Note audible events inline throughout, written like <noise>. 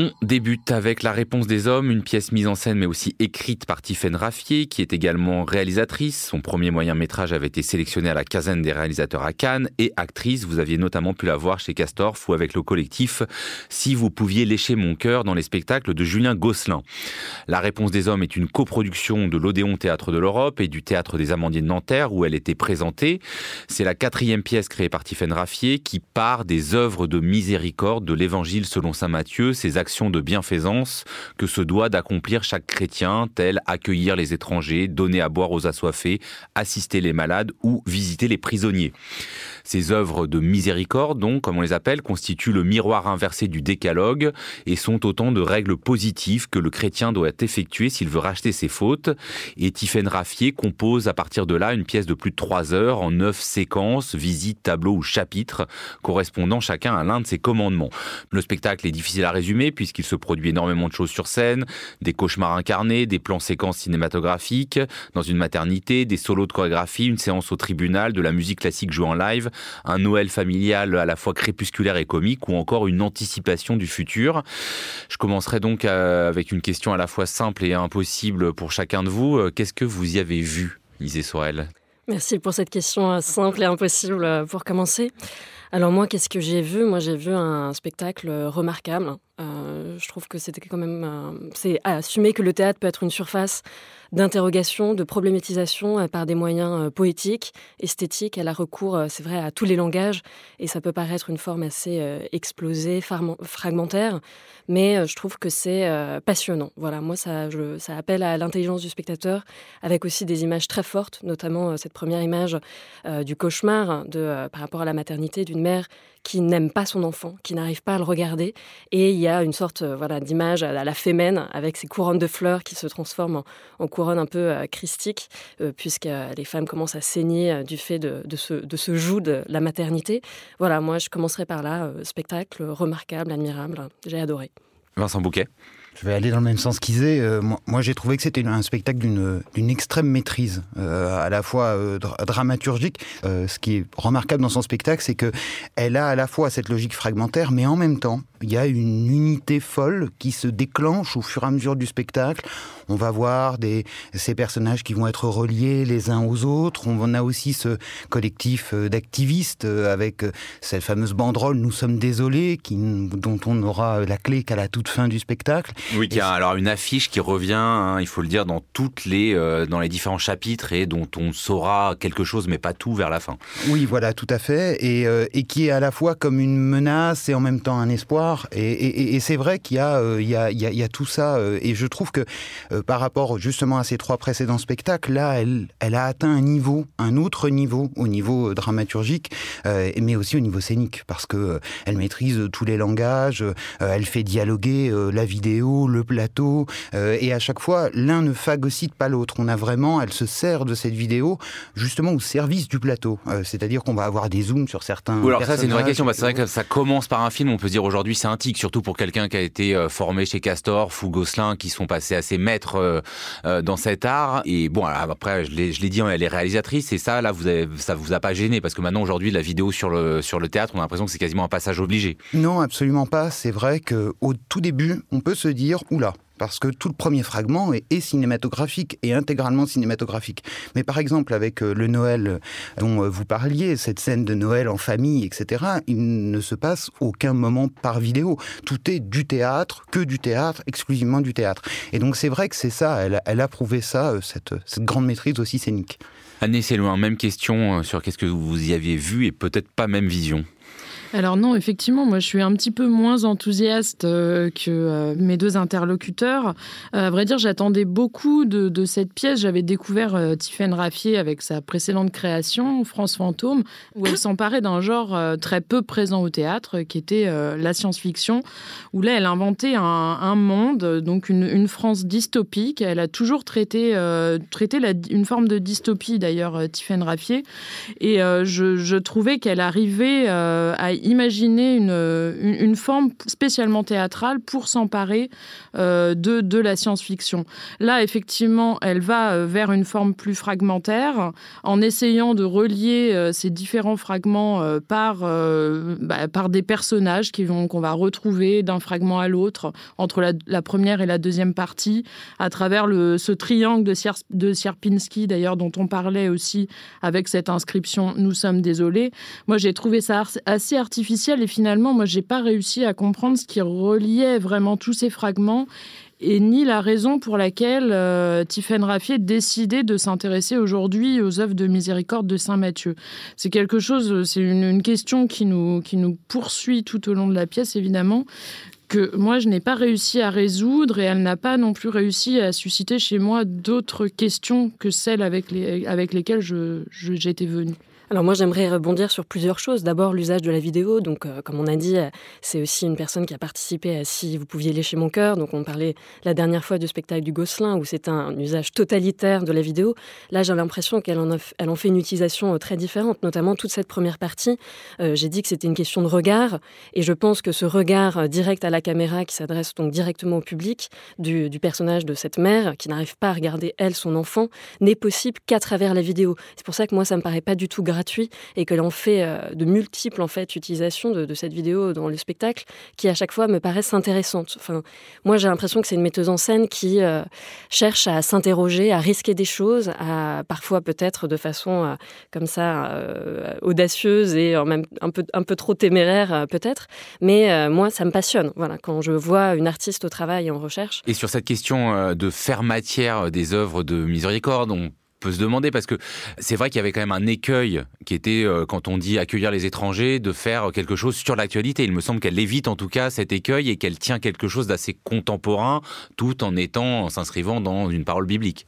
On débute avec La réponse des hommes, une pièce mise en scène mais aussi écrite par Tiffaine Raffier, qui est également réalisatrice. Son premier moyen métrage avait été sélectionné à la quinzaine des réalisateurs à Cannes et actrice. Vous aviez notamment pu la voir chez Castorf ou avec le collectif Si vous pouviez lécher mon cœur dans les spectacles de Julien Gosselin. La réponse des hommes est une coproduction de l'Odéon Théâtre de l'Europe et du Théâtre des Amandiers de Nanterre où elle était présentée. C'est la quatrième pièce créée par Tiffaine Raffier qui part des œuvres de miséricorde de l'Évangile selon saint Matthieu, ses actions de bienfaisance que se doit d'accomplir chaque chrétien, tel accueillir les étrangers, donner à boire aux assoiffés, assister les malades ou visiter les prisonniers. Ces œuvres de miséricorde, donc, comme on les appelle, constituent le miroir inversé du décalogue et sont autant de règles positives que le chrétien doit effectuer s'il veut racheter ses fautes. Et Tiffaine Raffier compose à partir de là une pièce de plus de trois heures en neuf séquences, visites, tableaux ou chapitres, correspondant chacun à l'un de ses commandements. Le spectacle est difficile à résumer puisqu'il se produit énormément de choses sur scène, des cauchemars incarnés, des plans séquences cinématographiques, dans une maternité, des solos de chorégraphie, une séance au tribunal, de la musique classique jouée en live, un Noël familial à la fois crépusculaire et comique, ou encore une anticipation du futur. Je commencerai donc euh, avec une question à la fois simple et impossible pour chacun de vous. Euh, qu'est-ce que vous y avez vu, Isée Sorel? Merci pour cette question euh, simple et impossible pour commencer. Alors moi, qu'est-ce que j'ai vu? Moi, j'ai vu un spectacle remarquable. Je trouve que c'était quand même... c'est assumer que le théâtre peut être une surface d'interrogation, de problématisation euh, par des moyens euh, poétiques, esthétiques. Elle a recours, euh, c'est vrai, à tous les langages et ça peut paraître une forme assez explosée, fragmentaire, mais je trouve que c'est passionnant. Voilà, moi, ça, ça appelle à l'intelligence du spectateur avec aussi des images très fortes, notamment cette première image du cauchemar par rapport à la maternité d'une mère qui n'aime pas son enfant, qui n'arrive pas à le regarder. Et il y a une sorte voilà, d'image à la fémène avec ses couronnes de fleurs qui se transforment en, couronne un peu euh, christique, euh, puisque les femmes commencent à saigner euh, du fait de, ce, de ce joug de la maternité. Voilà, moi je commencerai par là, spectacle remarquable, admirable, j'ai adoré. Vincent Bouquet je vais aller dans le même sens qu'Isée. Euh, moi, j'ai trouvé que c'était un spectacle d'une extrême maîtrise, euh, à la fois euh, dramaturgique. ce qui est remarquable dans son spectacle, c'est que elle a à la fois cette logique fragmentaire, mais en même temps, il y a une unité folle qui se déclenche au fur et à mesure du spectacle. On va voir des, ces personnages qui vont être reliés les uns aux autres. On a aussi ce collectif d'activistes avec cette fameuse banderole Nous sommes désolés, qui, dont on aura la clé qu'à la toute fin du spectacle. Oui, y a alors une affiche qui revient, hein, il faut le dire, dans toutes les euh, dans les différents chapitres et dont on saura quelque chose, mais pas tout vers la fin. Oui, voilà, tout à fait, et, euh, et qui est à la fois comme une menace et en même temps un espoir. Et, et, c'est vrai qu'il y, euh, y, a, il y, a, tout ça, et je trouve que par rapport justement à ces trois précédents spectacles, là, elle, elle a atteint un niveau, un autre niveau, au niveau dramaturgique, mais aussi au niveau scénique, parce que elle maîtrise tous les langages, elle fait dialoguer la vidéo le plateau, euh, et à chaque fois, l'un ne phagocyte pas l'autre. On a vraiment, elle se sert de cette vidéo justement au service du plateau. Euh, c'est-à-dire qu'on va avoir des zooms sur certains. alors ça, c'est une vraie question. c'est vrai que ça commence par un film. On peut se dire aujourd'hui, c'est un tic, surtout pour quelqu'un qui a été euh, formé chez Castor ou Gosselin, qui sont passés assez maîtres dans cet art. Et bon, après, je l'ai dit, elle est réalisatrice, et ça, là, vous avez, ça vous a pas gêné parce que maintenant, aujourd'hui, la vidéo sur le sur le théâtre, on a l'impression que c'est quasiment un passage obligé. Non, absolument pas. C'est vrai que au tout début, on peut se dire oula, parce que tout le premier fragment est, cinématographique et intégralement cinématographique. Mais par exemple, avec euh, le Noël dont euh, vous parliez, cette scène de Noël en famille, etc., il ne se passe aucun moment par vidéo. Tout est du théâtre, que du théâtre, exclusivement du théâtre. Et donc c'est vrai que c'est ça, elle, a prouvé ça, euh, cette, cette grande maîtrise aussi scénique. Anne c'est loin, même question sur qu'est-ce que vous y aviez vu et peut-être pas même vision. Alors non, effectivement, moi je suis un petit peu moins enthousiaste euh, que euh, mes deux interlocuteurs. Euh, à vrai dire, j'attendais beaucoup de, cette pièce. J'avais découvert Tiffaine Raffier avec sa précédente création, France Fantôme, où elle s'emparait d'un genre très peu présent au théâtre, qui était la science-fiction, où là elle inventait un, monde, donc une, France dystopique. Elle a toujours traité, traité une forme de dystopie d'ailleurs, Tiffaine Raffier. Et je, je, trouvais qu'elle arrivait à imaginer une, une, forme spécialement théâtrale pour s'emparer de, de la science-fiction. Là, effectivement, elle va vers une forme plus fragmentaire en essayant de relier ces différents fragments par, bah, par des personnages qui vont qu'on va retrouver d'un fragment à l'autre entre la, la, première et la deuxième partie à travers le, ce triangle de, de Sierpinski d'ailleurs dont on parlait aussi avec cette inscription Nous sommes désolés. Moi j'ai trouvé ça assez artificiel et finalement moi j'ai pas réussi à comprendre ce qui reliait vraiment tous ces fragments et ni la raison pour laquelle euh, Tiffaine Raffier décidait de s'intéresser aujourd'hui aux œuvres de miséricorde de Saint Matthieu. C'est quelque chose, c'est une, question qui nous, qui nous poursuit tout au long de la pièce, évidemment, que moi je n'ai pas réussi à résoudre et elle n'a pas non plus réussi à susciter chez moi d'autres questions que celles avec, les, avec lesquelles j'étais je, venue. Alors moi j'aimerais rebondir sur plusieurs choses. D'abord l'usage de la vidéo. Donc euh, comme on a dit, c'est aussi une personne qui a participé à Si vous pouviez lécher mon cœur. Donc on parlait la dernière fois du spectacle du Gosselin où c'est un usage totalitaire de la vidéo. Là j'ai l'impression qu'elle en, fait une utilisation euh, très différente, notamment toute cette première partie. Euh, j'ai dit que c'était une question de regard et je pense que ce regard direct à la caméra qui s'adresse donc directement au public du, du personnage de cette mère qui n'arrive pas à regarder elle son enfant n'est possible qu'à travers la vidéo. C'est pour ça que moi ça me paraît pas du tout grave et que l'on fait euh, de multiples en fait utilisations de, cette vidéo dans le spectacle qui à chaque fois me paraissent intéressantes. Enfin, moi j'ai l'impression que c'est une metteuse en scène qui euh, cherche à s'interroger, à risquer des choses, à parfois peut-être de façon euh, comme ça audacieuse et même un peu un peu trop téméraire peut-être. Mais moi ça me passionne. Voilà, quand je vois une artiste au travail en recherche. Et sur cette question de faire matière des œuvres de miséricorde, on peut se demander parce que c'est vrai qu'il y avait quand même un écueil qui était euh, quand on dit accueillir les étrangers de faire quelque chose sur l'actualité. Il me semble qu'elle évite en tout cas cet écueil et qu'elle tient quelque chose d'assez contemporain tout en étant en s'inscrivant dans une parole biblique.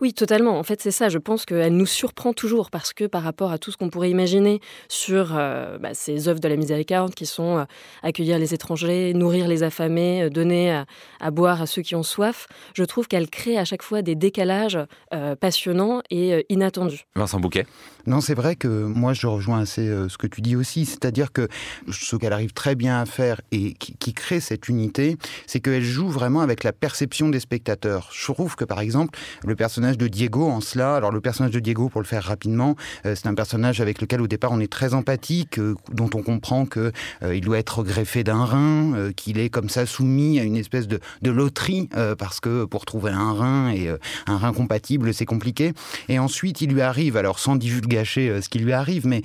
Oui, totalement. En fait, c'est ça. Je pense qu'elle nous surprend toujours parce que par rapport à tout ce qu'on pourrait imaginer sur euh, bah, ces œuvres de la miséricorde qui sont euh, accueillir les étrangers, nourrir les affamés, euh, donner à, à boire à ceux qui ont soif, je trouve qu'elle crée à chaque fois des décalages euh, passionnants et euh, inattendus. Vincent Bouquet Non, c'est vrai que moi je rejoins assez euh, ce que tu dis aussi, c'est-à-dire que ce qu'elle arrive très bien à faire et qui, qui crée cette unité, c'est qu'elle joue vraiment avec la perception des spectateurs. Je trouve que par exemple, le de Diego en cela, alors le personnage de Diego pour le faire rapidement, euh, c'est un personnage avec lequel au départ on est très empathique, euh, dont on comprend que euh, il doit être greffé d'un rein, qu'il est comme ça soumis à une espèce de, de loterie parce que pour trouver un rein et un rein compatible c'est compliqué. Et ensuite il lui arrive, alors sans divulgacher ce qui lui arrive, mais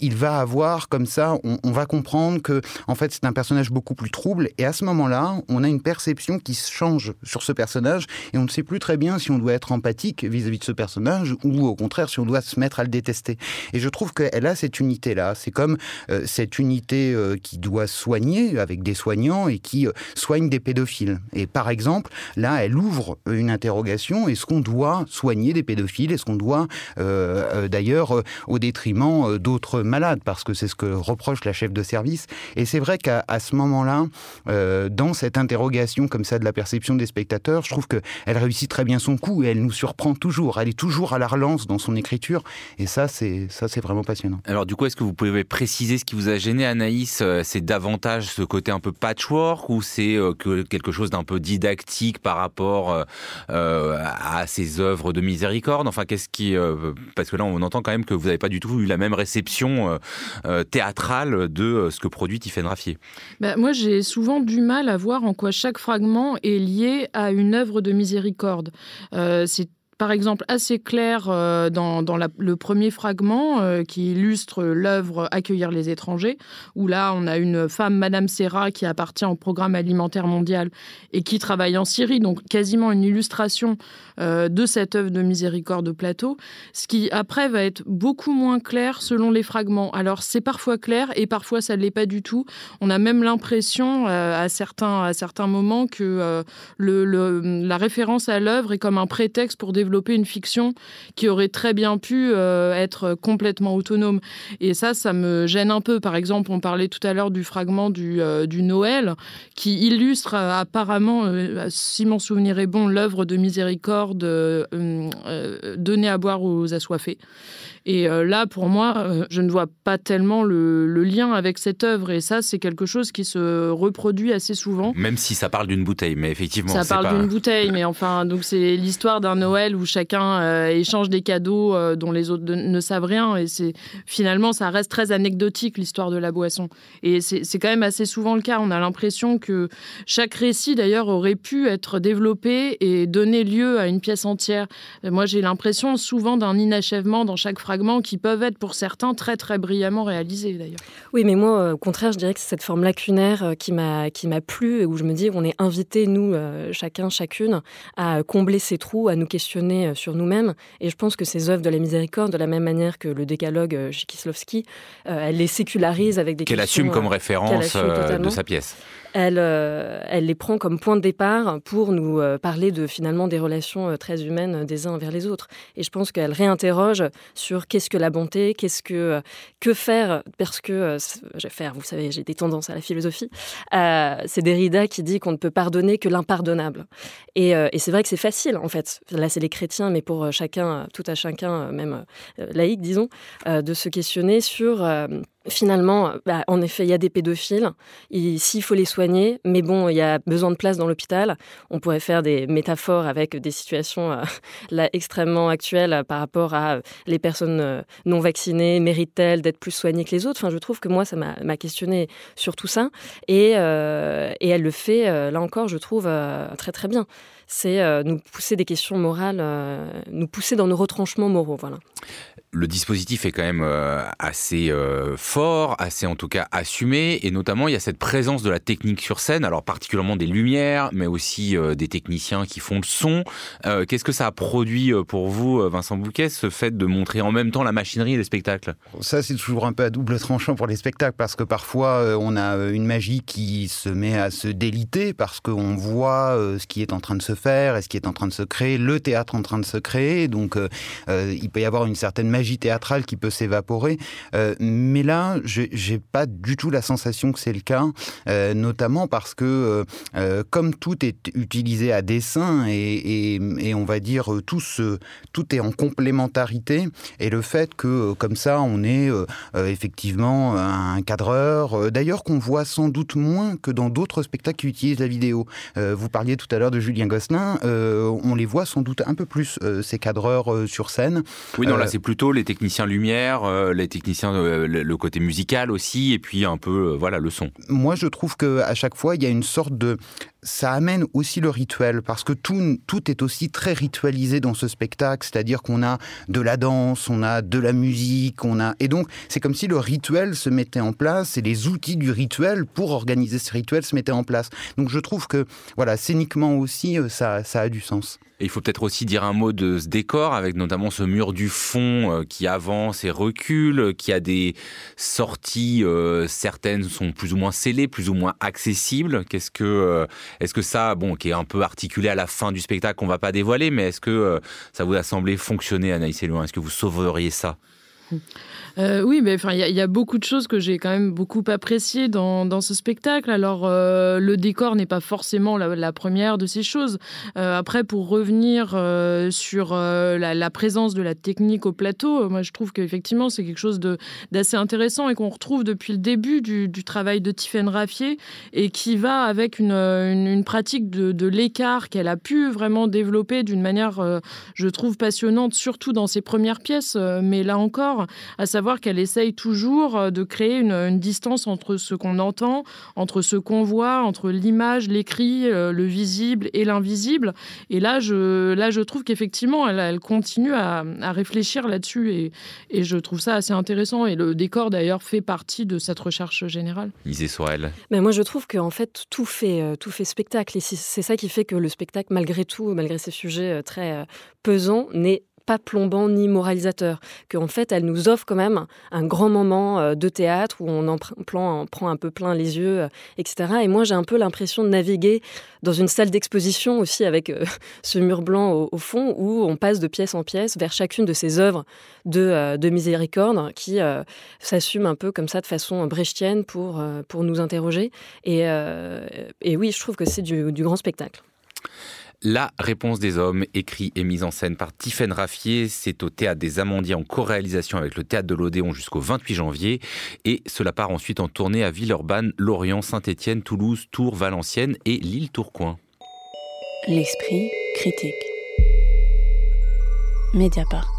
il va avoir comme ça, on, on va comprendre que en fait c'est un personnage beaucoup plus trouble et à ce moment-là on a une perception qui change sur ce personnage et on ne sait plus très bien si on doit être empathique vis-à-vis -vis de ce personnage ou au contraire si on doit se mettre à le détester. Et je trouve qu'elle a cette unité là, c'est comme euh, cette unité euh, qui doit soigner avec des soignants et qui euh, soigne des pédophiles. Et par exemple, là elle ouvre une interrogation. Est-ce qu'on doit soigner des pédophiles? Est-ce qu'on doit d'ailleurs au détriment d'autres malades? Parce que c'est ce que reproche la chef de service. Et c'est vrai qu'à ce moment là euh, dans cette interrogation comme ça de la perception des spectateurs je trouve que elle réussit très bien son coup et elle nous surprend toujours. Elle est toujours à la relance dans son écriture. Et ça c'est ça c'est vraiment passionnant. Alors du coup est-ce que vous pouvez préciser ce qui vous a gêné Anaïs euh, c'est davantage ce côté un peu patchwork ou c'est euh, que quelque chose d'un peu didactique par rapport euh, à ces œuvres de miséricorde? Enfin qu'est-ce qui euh, parce que là on entend quand même que vous n'avez pas du tout eu la même réception euh, euh, théâtrale de euh, ce que produit Tiffaine Raffier. Bah, moi j'ai souvent du mal à voir en quoi chaque fragment est lié à une œuvre de miséricorde. Euh, c'est par exemple assez clair euh, dans, le premier fragment euh, qui illustre l'œuvre accueillir les étrangers où là on a une femme madame Serra qui appartient au programme alimentaire mondial et qui travaille en Syrie. Donc quasiment une illustration euh, de cette œuvre de miséricorde de plateau. Ce qui après va être beaucoup moins clair selon les fragments. Alors c'est parfois clair et parfois ça ne l'est pas du tout. On a même l'impression à certains à certains moments que la référence à l'œuvre est comme un prétexte pour développer une fiction qui aurait très bien pu euh, être complètement autonome. Et ça ça me gêne un peu. Par exemple on parlait tout à l'heure du fragment du, euh, du Noël qui illustre euh, apparemment si mon souvenir est bon l'œuvre de miséricorde donnée à boire aux assoiffés Et là, pour moi, je ne vois pas tellement le, le lien avec cette œuvre. Et ça, c'est quelque chose qui se reproduit assez souvent. Même si ça parle d'une bouteille, mais effectivement. Ça parle d'une bouteille, mais enfin, donc c'est l'histoire d'un Noël où chacun échange des cadeaux dont les autres ne savent rien. Et c'est finalement, ça reste très anecdotique l'histoire de la boisson. Et c'est quand même assez souvent le cas. On a l'impression que chaque récit, d'ailleurs, aurait pu être développé et donner lieu à une pièce entière. Moi, j'ai l'impression souvent d'un inachèvement dans chaque fragment qui peuvent être pour certains très très brillamment réalisés d'ailleurs. Oui, mais moi, au contraire, je dirais que c'est cette forme lacunaire euh, qui m'a qui m'a plu et où je me dis on est invité nous euh, chacun chacune à combler ces trous, à nous questionner euh, sur nous-mêmes. Et je pense que ces œuvres de la miséricorde, de la même manière que le décalogue chez Kislovski, elle les sécularise avec des qu'elle assume comme référence de sa pièce elle, euh, elle les prend comme point de départ pour nous euh, parler de finalement des relations euh, très humaines des uns envers les autres. Et je pense qu'elle réinterroge sur qu'est-ce que la bonté, qu'est-ce que que faire, parce que je vais faire, vous savez, j'ai des tendances à la philosophie. c'est Derrida qui dit qu'on ne peut pardonner que l'impardonnable. Et, et c'est vrai que c'est facile en fait. Là, c'est les chrétiens, mais pour chacun, tout à chacun, même laïque, disons, de se questionner sur Finalement, bah, en effet, il y a des pédophiles. S'il faut les soigner, mais bon, il y a besoin de place dans l'hôpital. On pourrait faire des métaphores avec des situations euh, extrêmement actuelles euh, par rapport à euh, les personnes non vaccinées. Méritent-elles d'être plus soignées que les autres? Enfin, je trouve que moi, ça m'a questionné sur tout ça. Et, elle le fait, là encore, je trouve, très très bien c'est euh, nous pousser des questions morales, euh, nous pousser dans nos retranchements moraux. Voilà. Le dispositif est quand même euh, assez fort, assez en tout cas assumé, et notamment il y a cette présence de la technique sur scène, alors particulièrement des lumières, mais aussi des techniciens qui font le son. Qu'est-ce que ça a produit pour vous, Vincent Bouquet, ce fait de montrer en même temps la machinerie et le spectacle Ça, c'est toujours un peu à double tranchant pour les spectacles, parce que parfois on a une magie qui se met à se déliter, parce qu'on voit ce qui est en train de se faire et ce qui est en train de se créer, le théâtre en train de se créer. Donc, euh, euh, il peut y avoir une certaine magie théâtrale qui peut s'évaporer. Euh, mais là, j'ai pas du tout la sensation que c'est le cas, notamment parce que comme tout est utilisé à dessein et, et, on va dire tout, ce, tout est en complémentarité et le fait que comme ça on est effectivement un cadreur, d'ailleurs qu'on voit sans doute moins que dans d'autres spectacles qui utilisent la vidéo. vous parliez tout à l'heure de Julien Gosselin euh, on les voit sans doute un peu plus, euh, ces cadreurs euh, sur scène. Oui, non, là c'est plutôt les techniciens lumière, les techniciens, le côté musical aussi, et puis un peu, voilà, le son. Moi, je trouve qu'à chaque fois, il y a une sorte de ça amène aussi le rituel, parce que tout, est aussi très ritualisé dans ce spectacle, c'est-à-dire qu'on a de la danse, on a de la musique, on a... Et donc, c'est comme si le rituel se mettait en place, et les outils du rituel pour organiser ce rituel se mettaient en place. Donc je trouve que, voilà, scéniquement aussi, ça, ça a du sens. Il faut peut-être aussi dire un mot de ce décor, avec notamment ce mur du fond euh, qui avance et recule, qui a des sorties, euh, certaines sont plus ou moins scellées, plus ou moins accessibles. Qu'est-ce que, euh, est-ce que ça, bon, qui est un peu articulé à la fin du spectacle, qu'on va pas dévoiler, mais est-ce que ça vous a semblé fonctionner, Anaïs Elouin Est-ce que vous sauveriez ça? Euh, oui, mais enfin, il y, a beaucoup de choses que j'ai quand même beaucoup appréciées dans, dans ce spectacle. Alors, euh, le décor n'est pas forcément la, première de ces choses. Euh, après, pour revenir sur la, présence de la technique au plateau, moi, je trouve qu'effectivement, c'est quelque chose d'assez intéressant et qu'on retrouve depuis le début du, travail de Tiffaine Raffier et qui va avec une, pratique de l'écart qu'elle a pu vraiment développer d'une manière, je trouve, passionnante, surtout dans ses premières pièces. mais là encore, à savoir qu'elle essaye toujours euh, de créer une, distance entre ce qu'on entend, entre ce qu'on voit, entre l'image, l'écrit, euh, le visible et l'invisible. Et là, je, là, je trouve qu'effectivement, elle, elle, continue à, réfléchir là-dessus et, et, je trouve ça assez intéressant. Et le décor, d'ailleurs, fait partie de cette recherche générale. Misée sur elle. Mais moi, je trouve qu'en fait, tout fait, euh, tout fait spectacle. Et c'est ça qui fait que le spectacle, malgré tout, malgré ces sujets très pesants, n'est pas plombant ni moralisateur, qu'en fait elle nous offre quand même un grand moment euh, de théâtre où on en prend un peu plein les yeux, euh, etc. Et moi j'ai un peu l'impression de naviguer dans une salle d'exposition aussi avec euh, <laughs> ce mur blanc au, fond où on passe de pièce en pièce vers chacune de ces œuvres de, de miséricorde qui s'assument un peu comme ça de façon brechtienne pour, pour nous interroger. Et oui, je trouve que c'est du grand spectacle. La réponse des hommes, écrit et mise en scène par Tiffaine Raffier, c'est au Théâtre des Amandiers en co-réalisation avec le Théâtre de l'Odéon jusqu'au 28 janvier. Et cela part ensuite en tournée à Villeurbanne, Lorient, Saint-Étienne, Toulouse, Tours, Valenciennes et l'île Tourcoing. L'esprit critique. Mediapart.